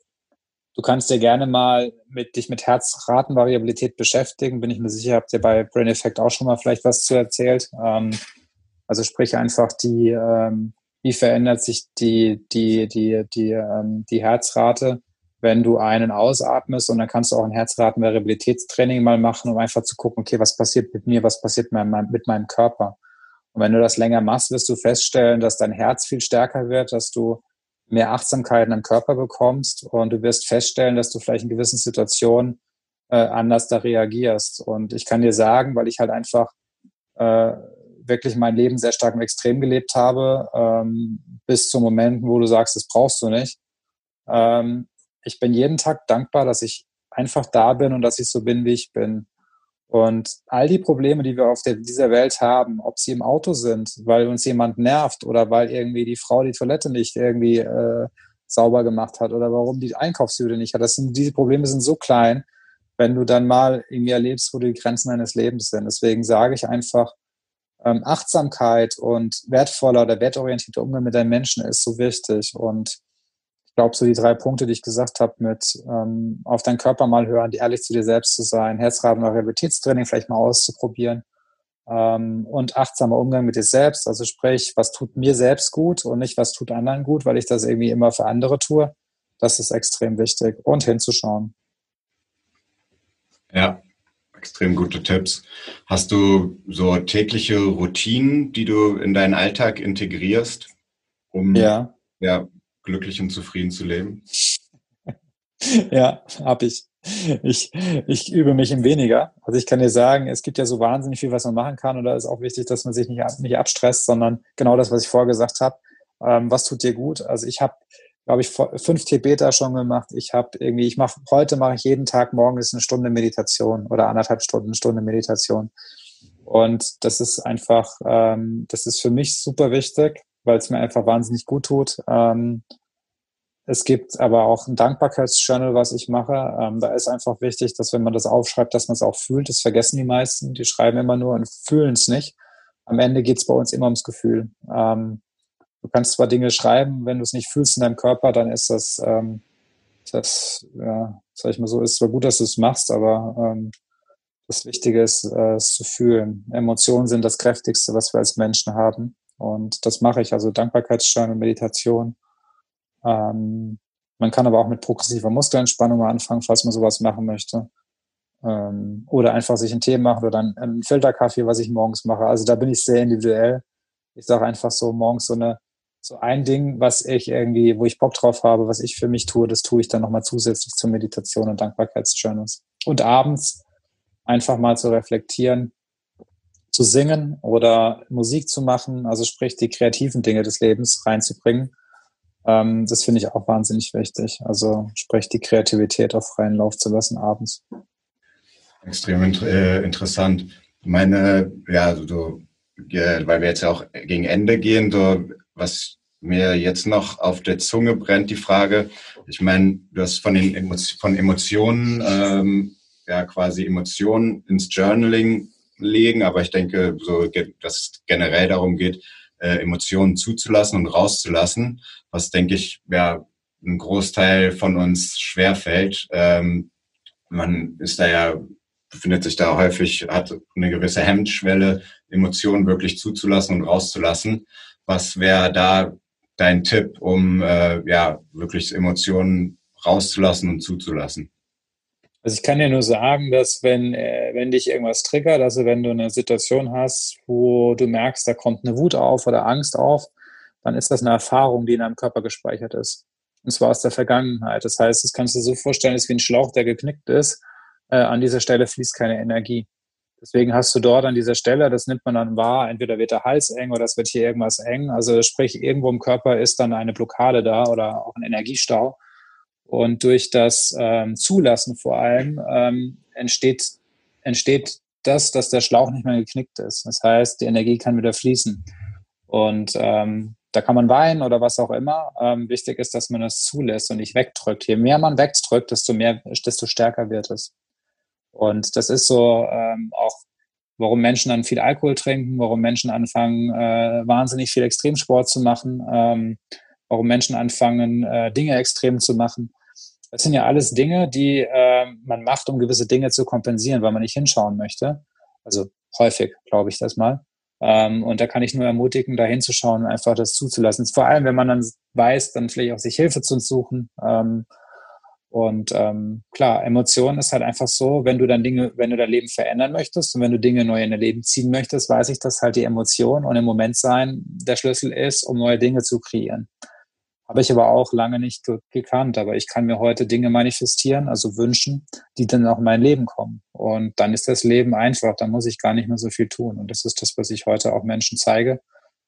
[SPEAKER 1] du kannst dir gerne mal mit dich mit Herzratenvariabilität beschäftigen. Bin ich mir sicher, habt ihr bei Brain Effect auch schon mal vielleicht was zu erzählt. Ähm, also sprich einfach die, ähm, wie verändert sich die, die, die, die, ähm, die Herzrate wenn du einen ausatmest und dann kannst du auch ein Herzratenvariabilitätstraining mal machen, um einfach zu gucken, okay, was passiert mit mir, was passiert mit meinem, mit meinem Körper. Und wenn du das länger machst, wirst du feststellen, dass dein Herz viel stärker wird, dass du mehr Achtsamkeit in deinem Körper bekommst und du wirst feststellen, dass du vielleicht in gewissen Situationen äh, anders da reagierst. Und ich kann dir sagen, weil ich halt einfach äh, wirklich mein Leben sehr stark im Extrem gelebt habe, ähm, bis zum Moment, wo du sagst, das brauchst du nicht, ähm, ich bin jeden Tag dankbar, dass ich einfach da bin und dass ich so bin, wie ich bin. Und all die Probleme, die wir auf der, dieser Welt haben, ob sie im Auto sind, weil uns jemand nervt oder weil irgendwie die Frau die Toilette nicht irgendwie äh, sauber gemacht hat oder warum die Einkaufshüte nicht hat, das sind, diese Probleme sind so klein, wenn du dann mal irgendwie erlebst, wo die Grenzen deines Lebens sind. Deswegen sage ich einfach, ähm, Achtsamkeit und wertvoller oder wertorientierter Umgang mit deinen Menschen ist so wichtig. Und ich glaube, so die drei Punkte, die ich gesagt habe, mit ähm, auf deinen Körper mal hören, ehrlich zu dir selbst zu sein, Herzraten- oder Rehabilitätstraining vielleicht mal auszuprobieren ähm, und achtsamer Umgang mit dir selbst. Also sprich, was tut mir selbst gut und nicht, was tut anderen gut, weil ich das irgendwie immer für andere tue. Das ist extrem wichtig und hinzuschauen.
[SPEAKER 4] Ja, extrem gute Tipps. Hast du so tägliche Routinen, die du in deinen Alltag integrierst, um ja. Ja, glücklich und zufrieden zu leben?
[SPEAKER 1] ja, habe ich. Ich, ich übe mich im weniger. Also ich kann dir sagen, es gibt ja so wahnsinnig viel, was man machen kann und da ist auch wichtig, dass man sich nicht, nicht abstresst, sondern genau das, was ich vorher gesagt habe, Ähm, was tut dir gut? Also ich habe, glaube ich, fünf Tibeter schon gemacht. Ich habe irgendwie, ich mache, heute mache ich jeden Tag morgens eine Stunde Meditation oder anderthalb Stunden, eine Stunde Meditation. Und das ist einfach, ähm, das ist für mich super wichtig, weil es mir einfach wahnsinnig gut tut. Ähm, es gibt aber auch ein Dankbarkeitsjournal, was ich mache. Ähm, da ist einfach wichtig, dass wenn man das aufschreibt, dass man es auch fühlt. Das vergessen die meisten. Die schreiben immer nur und fühlen es nicht. Am Ende geht es bei uns immer ums Gefühl. Ähm, du kannst zwar Dinge schreiben, wenn du es nicht fühlst in deinem Körper, dann ist das, ähm, das ja, sag ich mal so, ist zwar gut, dass du es machst, aber ähm, das Wichtige ist, äh, es zu fühlen. Emotionen sind das Kräftigste, was wir als Menschen haben. Und das mache ich, also Dankbarkeitsjournal, Meditation ähm, man kann aber auch mit progressiver Muskelentspannung mal anfangen, falls man sowas machen möchte. Ähm, oder einfach sich einen Tee machen oder einen, einen Filterkaffee, was ich morgens mache. Also da bin ich sehr individuell. Ich sage einfach so morgens so eine so ein Ding, was ich irgendwie, wo ich Bock drauf habe, was ich für mich tue, das tue ich dann nochmal zusätzlich zur Meditation und Dankbarkeitsjournals. Und abends einfach mal zu reflektieren, zu singen oder Musik zu machen, also sprich die kreativen Dinge des Lebens reinzubringen ähm, das finde ich auch wahnsinnig wichtig. Also sprich die Kreativität auf freien Lauf zu lassen abends.
[SPEAKER 4] Extrem äh, interessant. Meine, ja, so, äh, weil wir jetzt ja auch gegen Ende gehen, so was mir jetzt noch auf der Zunge brennt, die Frage, ich meine, du hast von den Emotion, von Emotionen, ähm, ja quasi Emotionen ins Journaling legen, aber ich denke, so, dass es generell darum geht, äh, Emotionen zuzulassen und rauszulassen, was denke ich, ja, ein Großteil von uns schwerfällt. Ähm, man ist da ja, befindet sich da häufig, hat eine gewisse Hemmschwelle, Emotionen wirklich zuzulassen und rauszulassen. Was wäre da dein Tipp, um äh, ja wirklich Emotionen rauszulassen und zuzulassen?
[SPEAKER 1] Also ich kann dir nur sagen, dass wenn, äh, wenn dich irgendwas triggert, also wenn du eine Situation hast, wo du merkst, da kommt eine Wut auf oder Angst auf, dann ist das eine Erfahrung, die in deinem Körper gespeichert ist. Und zwar aus der Vergangenheit. Das heißt, das kannst du so vorstellen, ist wie ein Schlauch, der geknickt ist. Äh, an dieser Stelle fließt keine Energie. Deswegen hast du dort an dieser Stelle, das nimmt man dann wahr, entweder wird der Hals eng oder es wird hier irgendwas eng. Also sprich, irgendwo im Körper ist dann eine Blockade da oder auch ein Energiestau. Und durch das ähm, Zulassen vor allem ähm, entsteht, entsteht das, dass der Schlauch nicht mehr geknickt ist. Das heißt, die Energie kann wieder fließen. Und ähm, da kann man weinen oder was auch immer. Ähm, wichtig ist, dass man das zulässt und nicht wegdrückt. Je mehr man wegdrückt, desto mehr, desto stärker wird es. Und das ist so ähm, auch, warum Menschen dann viel Alkohol trinken, warum Menschen anfangen, äh, wahnsinnig viel Extremsport zu machen, ähm, warum Menschen anfangen, äh, Dinge extrem zu machen. Das sind ja alles Dinge, die äh, man macht, um gewisse Dinge zu kompensieren, weil man nicht hinschauen möchte. Also häufig, glaube ich das mal. Ähm, und da kann ich nur ermutigen, da hinzuschauen und einfach das zuzulassen. Vor allem, wenn man dann weiß, dann vielleicht auch sich Hilfe zu suchen. Ähm, und ähm, klar, Emotion ist halt einfach so, wenn du dann Dinge, wenn du dein Leben verändern möchtest und wenn du Dinge neu in dein Leben ziehen möchtest, weiß ich, dass halt die Emotion und im Moment sein der Schlüssel ist, um neue Dinge zu kreieren. Habe ich aber auch lange nicht gekannt. Aber ich kann mir heute Dinge manifestieren, also wünschen, die dann auch in mein Leben kommen. Und dann ist das Leben einfach. Dann muss ich gar nicht mehr so viel tun. Und das ist das, was ich heute auch Menschen zeige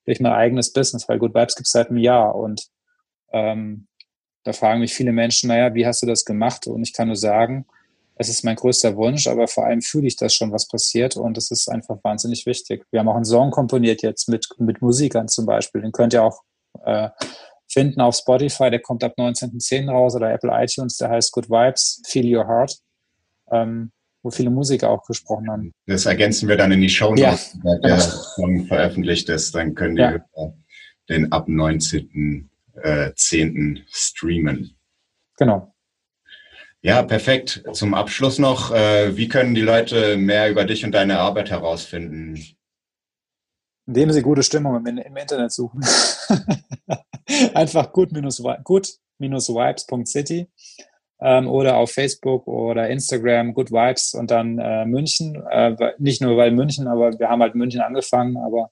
[SPEAKER 1] durch mein eigenes Business, weil Good Vibes gibt es seit einem Jahr. Und ähm, da fragen mich viele Menschen, naja, wie hast du das gemacht? Und ich kann nur sagen, es ist mein größter Wunsch, aber vor allem fühle ich das schon, was passiert und es ist einfach wahnsinnig wichtig. Wir haben auch einen Song komponiert jetzt mit, mit Musikern zum Beispiel. Den könnt ihr auch äh, finden auf Spotify. Der kommt ab 19.10. raus oder Apple iTunes. Der heißt Good Vibes, Feel Your Heart. Ähm, wo viele Musiker auch gesprochen haben.
[SPEAKER 4] Das ergänzen wir dann in die Show Notes, ja, der Song veröffentlicht ist. Dann können die ja. den ab 19.10. Äh, streamen.
[SPEAKER 1] Genau.
[SPEAKER 4] Ja, perfekt. Zum Abschluss noch, äh, wie können die Leute mehr über dich und deine Arbeit herausfinden?
[SPEAKER 1] Indem sie gute Stimmung im, im Internet suchen. Einfach gut-vibes.city ähm, oder auf Facebook oder Instagram Good Vibes und dann äh, München. Äh, nicht nur weil München, aber wir haben halt München angefangen, aber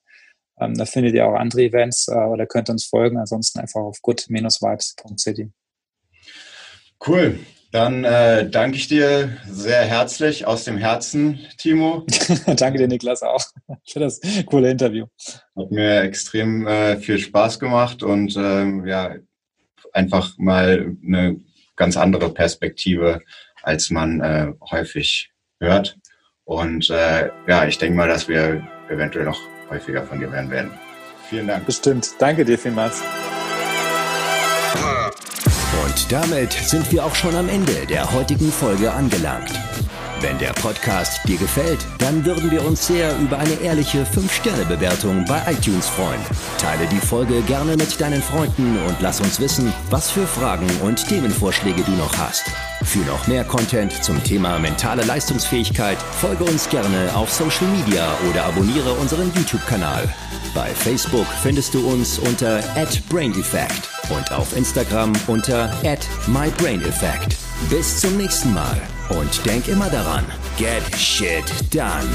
[SPEAKER 1] ähm, da findet ihr auch andere Events äh, oder könnt uns folgen. Ansonsten einfach auf good-vibes.city.
[SPEAKER 4] Cool. Dann äh, danke ich dir sehr herzlich aus dem Herzen, Timo.
[SPEAKER 1] danke dir, Niklas, auch für das coole Interview.
[SPEAKER 4] Hat mir extrem äh, viel Spaß gemacht und ähm, ja, einfach mal eine ganz andere Perspektive, als man äh, häufig hört. Und äh, ja, ich denke mal, dass wir eventuell noch häufiger von dir hören werden. Vielen Dank.
[SPEAKER 1] Bestimmt. Danke dir vielmals.
[SPEAKER 2] Und damit sind wir auch schon am Ende der heutigen Folge angelangt. Wenn der Podcast dir gefällt, dann würden wir uns sehr über eine ehrliche 5-Sterne-Bewertung bei iTunes freuen. Teile die Folge gerne mit deinen Freunden und lass uns wissen, was für Fragen und Themenvorschläge du noch hast. Für noch mehr Content zum Thema mentale Leistungsfähigkeit folge uns gerne auf Social Media oder abonniere unseren YouTube-Kanal. Bei Facebook findest du uns unter @braineffect und auf Instagram unter @mybraineffect. Bis zum nächsten Mal und denk immer daran, get shit done.